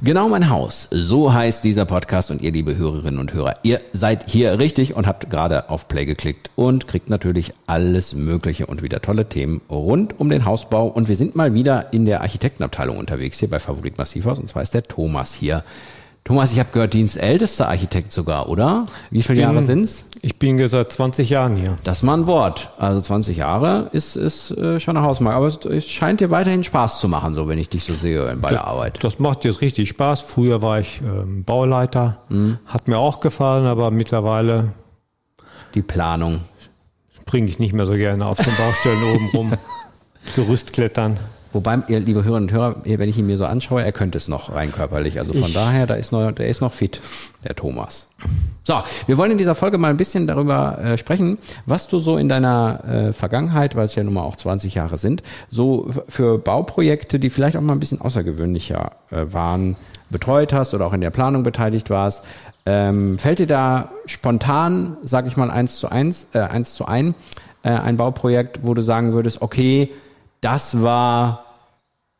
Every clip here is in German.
Genau mein Haus. So heißt dieser Podcast und ihr, liebe Hörerinnen und Hörer, ihr seid hier richtig und habt gerade auf Play geklickt und kriegt natürlich alles Mögliche und wieder tolle Themen rund um den Hausbau. Und wir sind mal wieder in der Architektenabteilung unterwegs hier bei Favorit Massivhaus und zwar ist der Thomas hier. Thomas, ich habe gehört, dienstältester Architekt sogar, oder? Wie viele Jahre sind's? Ich bin seit 20 Jahren hier. Das ist mal ein Wort. Also 20 Jahre ist, ist äh, schon eine Hausmarke. Aber es, es scheint dir weiterhin Spaß zu machen, so wenn ich dich so sehe bei der Arbeit. Das macht jetzt richtig Spaß. Früher war ich ähm, Bauleiter. Mhm. Hat mir auch gefallen, aber mittlerweile Die Planung. springe ich nicht mehr so gerne auf den Baustellen oben rum. Gerüst klettern. Wobei, ihr liebe Hörerinnen und Hörer, wenn ich ihn mir so anschaue, er könnte es noch rein körperlich. Also von Ich- daher, da ist noch, der ist noch fit, der Thomas. So, wir wollen in dieser Folge mal ein bisschen darüber äh, sprechen, was du so in deiner äh, Vergangenheit, weil es ja nun mal auch 20 Jahre sind, so für Bauprojekte, die vielleicht auch mal ein bisschen außergewöhnlicher äh, waren, betreut hast oder auch in der Planung beteiligt warst. Ähm, fällt dir da spontan, sag ich mal, eins zu eins, äh, eins zu ein, äh, ein Bauprojekt, wo du sagen würdest, okay, das war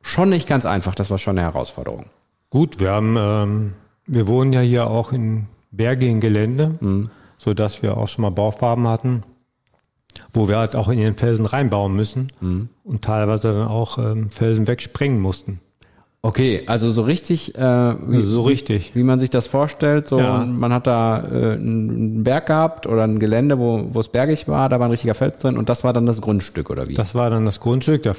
schon nicht ganz einfach, das war schon eine Herausforderung. Gut, wir haben, ähm, wir wohnen ja hier auch in bergigen Gelände, so dass wir auch schon mal Baufarben hatten, wo wir halt auch in den Felsen reinbauen müssen und teilweise dann auch ähm, Felsen wegsprengen mussten. Okay, also so richtig, äh, wie, Also so richtig. wie man sich das vorstellt, so Ja. man hat da äh, einen Berg gehabt oder ein Gelände, wo, wo es bergig war, da war ein richtiger Fels drin und das war dann das Grundstück oder wie? Das war dann das Grundstück. Da,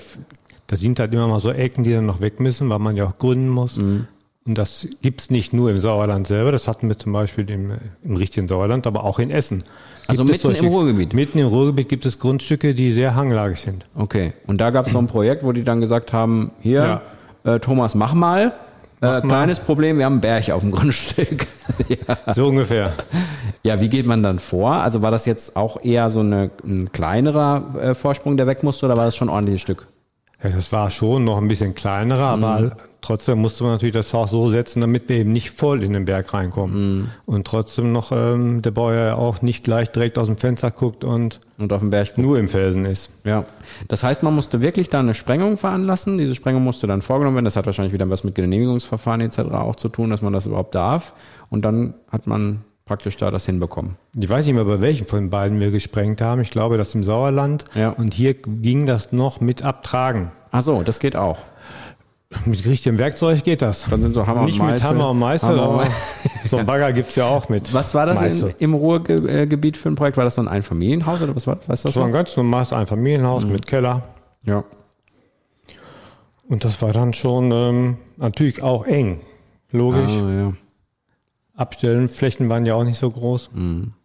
da sind halt immer mal so Ecken, die dann noch weg müssen, weil man ja auch gründen muss. Mhm. Und das gibt's nicht nur im Sauerland selber, das hatten wir zum Beispiel im, im richtigen Sauerland, aber auch in Essen. Also Gibt es mitten im Ruhrgebiet? Mitten im Ruhrgebiet gibt es Grundstücke, die sehr hanglagig sind. Okay, und da gab es so ein Projekt, wo die dann gesagt haben, hier, äh, Thomas, mach mal. Äh, kleines Problem, wir haben einen Berg auf dem Grundstück. ja. So ungefähr. ja, wie geht man dann vor? Also war das jetzt auch eher so eine, ein kleinerer äh, Vorsprung, der weg musste, oder war das schon ein ordentliches Stück? Ja, das war schon noch ein bisschen kleinerer, Mhm. aber trotzdem musste man natürlich das Haus so setzen, damit wir eben nicht voll in den Berg reinkommen. Mhm. Und trotzdem noch ähm, der Bauer ja auch nicht gleich direkt aus dem Fenster guckt und Und auf dem Berg nur im Felsen ist. Ja, das heißt, man musste wirklich da eine Sprengung veranlassen. Diese Sprengung musste dann vorgenommen werden. Das hat wahrscheinlich wieder was mit Genehmigungsverfahren etc. auch zu tun, dass man das überhaupt darf. Und dann hat man praktisch da das hinbekommen. Ich weiß nicht mehr, bei welchem von beiden wir gesprengt haben. Ich glaube, das im Sauerland. Ja. Und hier ging das noch mit Abtragen. Ach so, das geht auch. Mit richtigem Werkzeug geht das. Dann sind so Hammer Nicht und mit Meißel. Hammer und Meißel, Hammer aber so ein Bagger gibt's ja auch mit. Was war das in, im Ruhrgebiet für ein Projekt? War das so ein Einfamilienhaus oder was war weißt du das? Das war ein ganz normales Einfamilienhaus Mhm. mit Keller. Ja. Und das war dann schon ähm, natürlich auch eng. Logisch. Ah, ja. Abstellen, Flächen waren ja auch nicht so groß.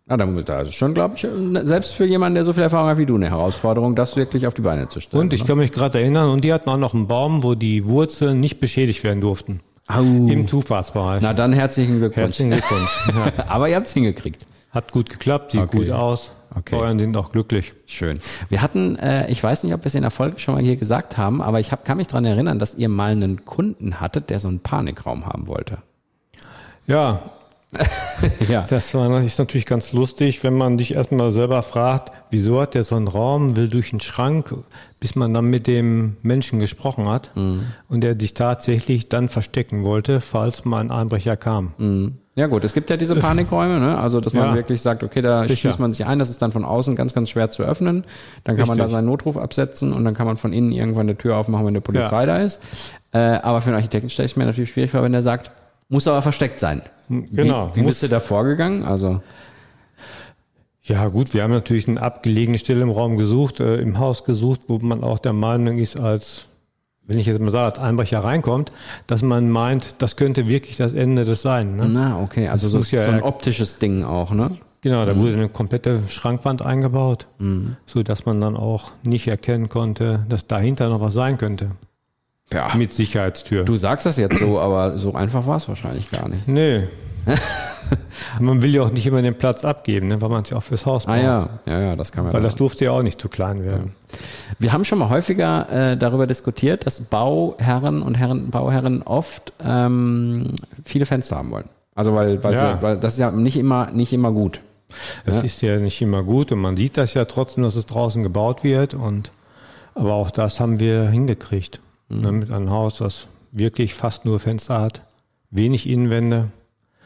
Ja, dann, da ist schon, glaube ich, selbst für jemanden, der so viel Erfahrung hat wie du, eine Herausforderung, das wirklich auf die Beine zu stellen. Und ich kann mich gerade erinnern, und die hatten auch noch einen Baum, wo die Wurzeln nicht beschädigt werden durften. Au. Im Zufahrtsbereich. Na dann herzlichen Glückwunsch. Herzlichen Glückwunsch. Ja. Aber ihr habt's hingekriegt. Hat gut geklappt, sieht Okay. gut aus. Okay. Bauern sind auch glücklich. Schön. Wir hatten, äh, ich weiß nicht, ob wir es in der Folge schon mal hier gesagt haben, aber ich hab, kann mich dran erinnern, dass ihr mal einen Kunden hattet, der so einen Panikraum haben wollte. Ja, Ja. das ist natürlich ganz lustig, wenn man sich erstmal selber fragt, wieso hat der so einen Raum, will durch den Schrank, bis man dann mit dem Menschen gesprochen hat Mhm. und der sich tatsächlich dann verstecken wollte, falls mal ein Einbrecher kam. Ja gut, es gibt ja diese Panikräume, ne? also dass man Ja. wirklich sagt, okay, da Sicher. schließt man sich ein, das ist dann von außen ganz, ganz schwer zu öffnen. Dann kann man da Richtig. seinen Notruf absetzen und dann kann man von innen irgendwann eine Tür aufmachen, wenn eine Polizei da ist. Äh, aber für einen Architekten stelle ich mir natürlich schwierig vor, wenn der sagt, muss aber versteckt sein. Genau. Wie, wie bist du da vorgegangen? Also Ja gut, wir haben natürlich eine abgelegene Stelle im Raum gesucht, äh, im Haus gesucht, wo man auch der Meinung ist, als wenn ich jetzt mal sage, als Einbrecher reinkommt, dass man meint, das könnte wirklich das Ende des sein. Ne? na okay, also so, muss ja- so ein optisches Ding auch, ne? Genau, da wurde eine komplette Schrankwand eingebaut, Mhm. so dass man dann auch nicht erkennen konnte, dass dahinter noch was sein könnte. Ja. Mit Sicherheitstür. Du sagst das jetzt so, aber so einfach war es wahrscheinlich gar nicht. Nee. man will ja auch nicht immer den Platz abgeben, ne, weil man es ja auch fürs Haus braucht. Ah ja, ja, ja, das kann man. Weil das durfte ja auch nicht zu klein werden. Wir haben schon mal häufiger äh, darüber diskutiert, dass Bauherren und Herren, Bauherren oft ähm, viele Fenster haben wollen. Also weil, weil, Ja. sie, weil das ist ja nicht immer nicht immer gut. Das Ja. ist ja nicht immer gut und man sieht das ja trotzdem, dass es draußen gebaut wird. Und aber auch das haben wir hingekriegt. Mhm. Ne, mit einem Haus, das wirklich fast nur Fenster hat, wenig Innenwände.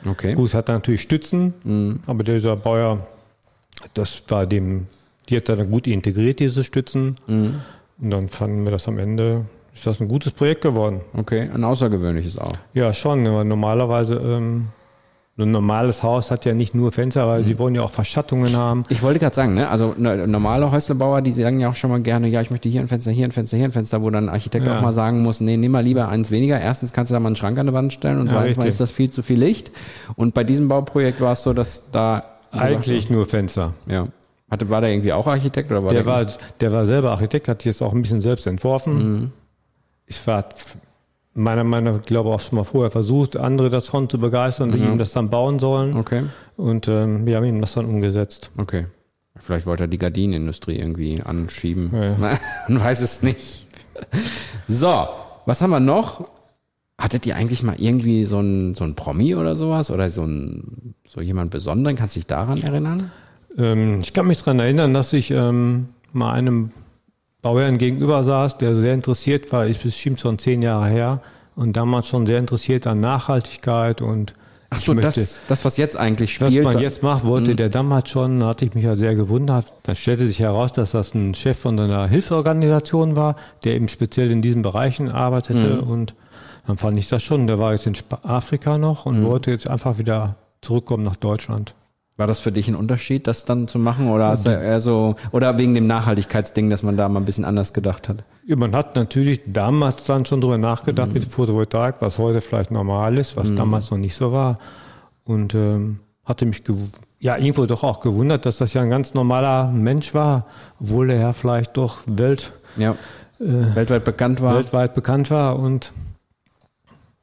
Okay. Gut, hat natürlich Stützen, Mhm. aber dieser Bauer, das war dem, die hat dann gut integriert, diese Stützen. Mhm. Und dann fanden wir das am Ende, ist das ein gutes Projekt geworden. Okay, ein außergewöhnliches auch. Ja, schon, normalerweise, ähm, ein normales Haus hat ja nicht nur Fenster, weil Mhm. die wollen ja auch Verschattungen haben. Ich wollte gerade sagen, ne, also ne, normale Häuslebauer, die sagen ja auch schon mal gerne, ja, ich möchte hier ein Fenster, hier ein Fenster, hier ein Fenster, wo dann ein Architekt Ja. auch mal sagen muss, nee, nimm mal lieber eins weniger. Erstens kannst du da mal einen Schrank an die Wand stellen und Ja, zweitens ist das viel zu viel Licht. Und bei diesem Bauprojekt war es so, dass da Eigentlich nur Fenster. ja. Hatte, war der irgendwie auch Architekt oder war Der der, war, der war selber Architekt, hat jetzt auch ein bisschen selbst entworfen. Mhm. Ich war meiner Meinung nach, glaube auch schon mal vorher versucht, andere davon zu begeistern, die ihm das dann bauen sollen. Okay, Und ähm, wir haben ihm das dann umgesetzt. okay. Vielleicht wollte er die Gardinenindustrie irgendwie anschieben. Ja. Man weiß es nicht. So, was haben wir noch? Hattet ihr eigentlich mal irgendwie so ein, so ein Promi oder sowas? Oder so ein, so jemand Besonderen? Kannst du dich daran erinnern? Ähm, ich kann mich daran erinnern, dass ich ähm, mal einem Bauherrn gegenüber saß, der sehr interessiert war, ist bestimmt schon zehn Jahre her und damals schon sehr interessiert an Nachhaltigkeit und Ach ich so, möchte- das, das, was jetzt eigentlich Was spielt. man jetzt macht, Mhm. wollte der damals schon, da hatte ich mich ja sehr gewundert. Dann stellte sich heraus, dass das ein Chef von einer Hilfsorganisation war, der eben speziell in diesen Bereichen arbeitete. Mhm. Und dann fand ich das schon. Der war jetzt in Afrika noch Mhm. und wollte jetzt einfach wieder zurückkommen nach Deutschland. War das für dich ein Unterschied, das dann zu machen? Oder hast du eher so, oder wegen dem Nachhaltigkeitsding, dass man da mal ein bisschen anders gedacht hat? Ja, man hat natürlich damals dann schon drüber nachgedacht mit Photovoltaik, was heute vielleicht normal ist, was damals noch nicht so war. Und ähm, hatte mich ja irgendwo doch auch gewundert, dass das ja ein ganz normaler Mensch war, obwohl er ja vielleicht doch Welt, Ja. Weltweit bekannt war. weltweit bekannt war. Und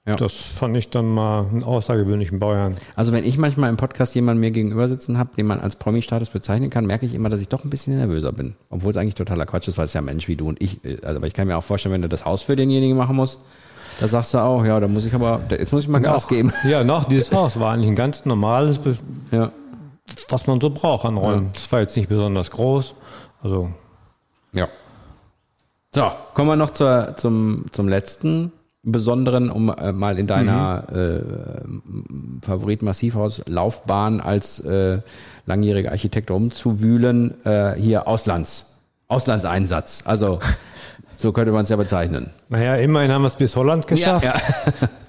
Ja. das fand ich dann mal einen außergewöhnlichen Bauern. Also wenn ich manchmal im Podcast jemanden mir gegenüber sitzen habe, den man als Promi-Status bezeichnen kann, merke ich immer, dass ich doch ein bisschen nervöser bin. Obwohl es eigentlich totaler Quatsch ist, weil es ja Mensch wie du und ich ist. Also, aber ich kann mir auch vorstellen, wenn du das Haus für denjenigen machen musst, da sagst du auch, ja, da muss ich aber, jetzt muss ich mal Gas Auch- geben. Ja, noch dieses Haus war eigentlich ein ganz normales, Ja. was man so braucht an Räumen. Das war jetzt nicht besonders groß. Also Ja. So, kommen wir noch zur, zum, zum letzten Besonderen, um äh, mal in deiner äh, Favorit-Massivhaus-Laufbahn als äh, langjähriger Architekt rumzuwühlen. Äh, hier Auslands, Auslandseinsatz. Also so könnte man es ja bezeichnen. Naja, immerhin haben wir es bis Holland geschafft. Ja,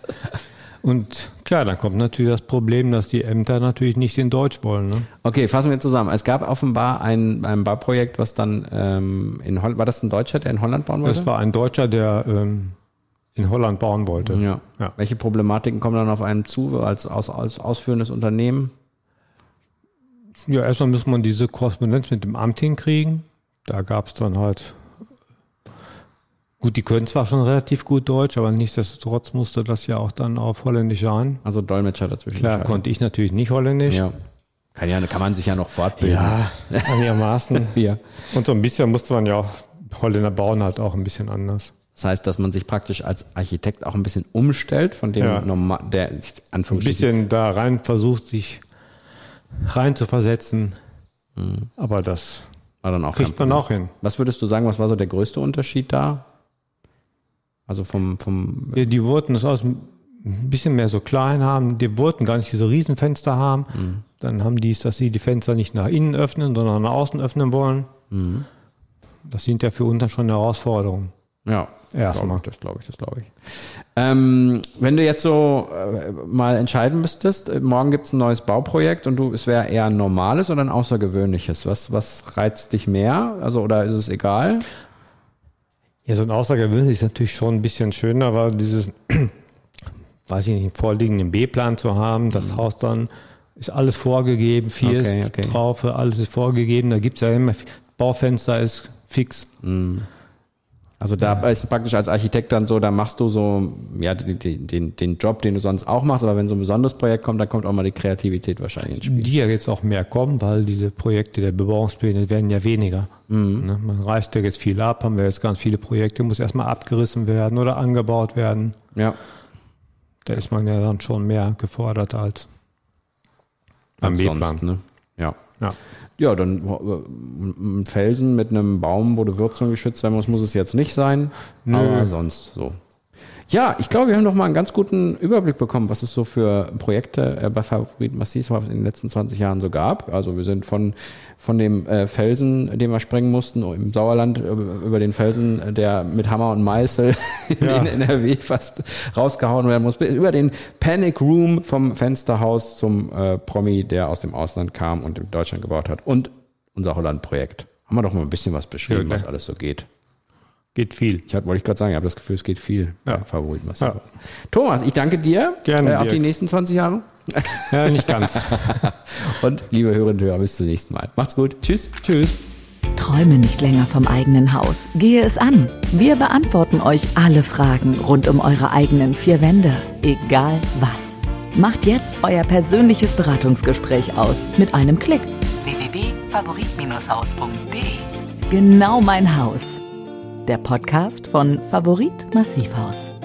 Und klar, dann kommt natürlich das Problem, dass die Ämter natürlich nicht in Deutsch wollen. Ne? Okay, fassen wir zusammen. Es gab offenbar ein, ein Bauprojekt, was dann ähm, in Holland, war das ein Deutscher, der in Holland bauen wollte? Das war ein Deutscher, der ähm, in Holland bauen wollte. ja. Ja. Welche Problematiken kommen dann auf einen zu als, aus, als ausführendes Unternehmen? Ja, erstmal muss man diese Korrespondenz mit dem Amt hinkriegen. Da gab es dann halt. Gut, die können zwar schon relativ gut Deutsch, aber nichtsdestotrotz musste das ja auch dann auf Holländisch sein. Also Dolmetscher dazwischen. Klar, konnte ich natürlich nicht Holländisch. Ja. Kann, ja. kann man sich ja noch fortbilden. Ja, einigermaßen. Ja. Und so ein bisschen musste man ja auch, Holländer bauen halt auch ein bisschen anders. Das heißt, dass man sich praktisch als Architekt auch ein bisschen umstellt von dem Ja. normal, der Ein bisschen da rein versucht, sich rein zu versetzen. Aber das war dann auch kriegt man auch hin. Was würdest du sagen, was war so der größte Unterschied da? Also vom, vom Ja, Die wollten das aus ein bisschen mehr so klein haben. Die wollten gar nicht diese Riesenfenster haben. Dann haben die es, dass sie die Fenster nicht nach innen öffnen, sondern nach außen öffnen wollen. Das sind ja für uns dann schon Herausforderungen. Ja, Erstmal. das glaube ich, das glaube ich. Ähm, wenn du jetzt so äh, mal entscheiden müsstest, äh, morgen gibt es ein neues Bauprojekt und du, es wäre eher ein normales oder ein außergewöhnliches. Was, was reizt dich mehr? Also, oder ist es egal? Ja, so ein außergewöhnlich ist natürlich schon ein bisschen schöner, weil dieses, weiß ich nicht, einen vorliegenden B-Plan zu haben, das Haus dann ist alles vorgegeben, vier Okay, ist okay. Traufe, alles ist vorgegeben, da gibt's ja immer, Baufenster ist fix. Also da ist praktisch als Architekt dann so, da machst du so, ja, den, den, den Job, den du sonst auch machst, aber wenn so ein besonderes Projekt kommt, dann kommt auch mal die Kreativität wahrscheinlich ins Spiel. Die ja jetzt auch mehr kommen, weil diese Projekte der Bebauungspläne werden ja weniger. Ne? Man reißt ja jetzt viel ab, haben wir jetzt ganz viele Projekte, muss erstmal abgerissen werden oder angebaut werden. Ja. Da ist man ja dann schon mehr gefordert als am als Mähplan. sonst, ne? Ja. Ja. Ja, dann äh, ein Felsen mit einem Baum, wo die Würzung geschützt sein muss, muss es jetzt nicht sein. Aber sonst so. Ja, ich glaube, wir haben noch mal einen ganz guten Überblick bekommen, was es so für Projekte äh, bei Favorit Massiv in den letzten 20 Jahren so gab. Also wir sind von, von dem äh, Felsen, den wir sprengen mussten, im Sauerland, über, über den Felsen, äh, der mit Hammer und Meißel in, Ja. in NRW fast rausgehauen werden muss, über den Panic Room vom Fensterhaus zum äh, Promi, der aus dem Ausland kam und in Deutschland gebaut hat. Und unser Holland-Projekt. Haben wir doch mal ein bisschen was beschrieben, Ja, was alles so geht. Geht viel. Ich wollte ich gerade sagen, ich habe das Gefühl, es geht viel Ja. Was Ja. Thomas, ich danke dir Gerne, äh, auf Dirk. die nächsten 20 Jahre. Ja, nicht ganz. Und liebe Hörerinnen und Hörer, bis zum nächsten Mal. Macht's gut. Tschüss. Tschüss. Träume nicht länger vom eigenen Haus. Gehe es an. Wir beantworten euch alle Fragen rund um eure eigenen vier Wände. Egal was. Macht jetzt euer persönliches Beratungsgespräch aus mit einem Klick. www.favorit-haus.de Genau mein Haus. Der Podcast von Favorit Massivhaus.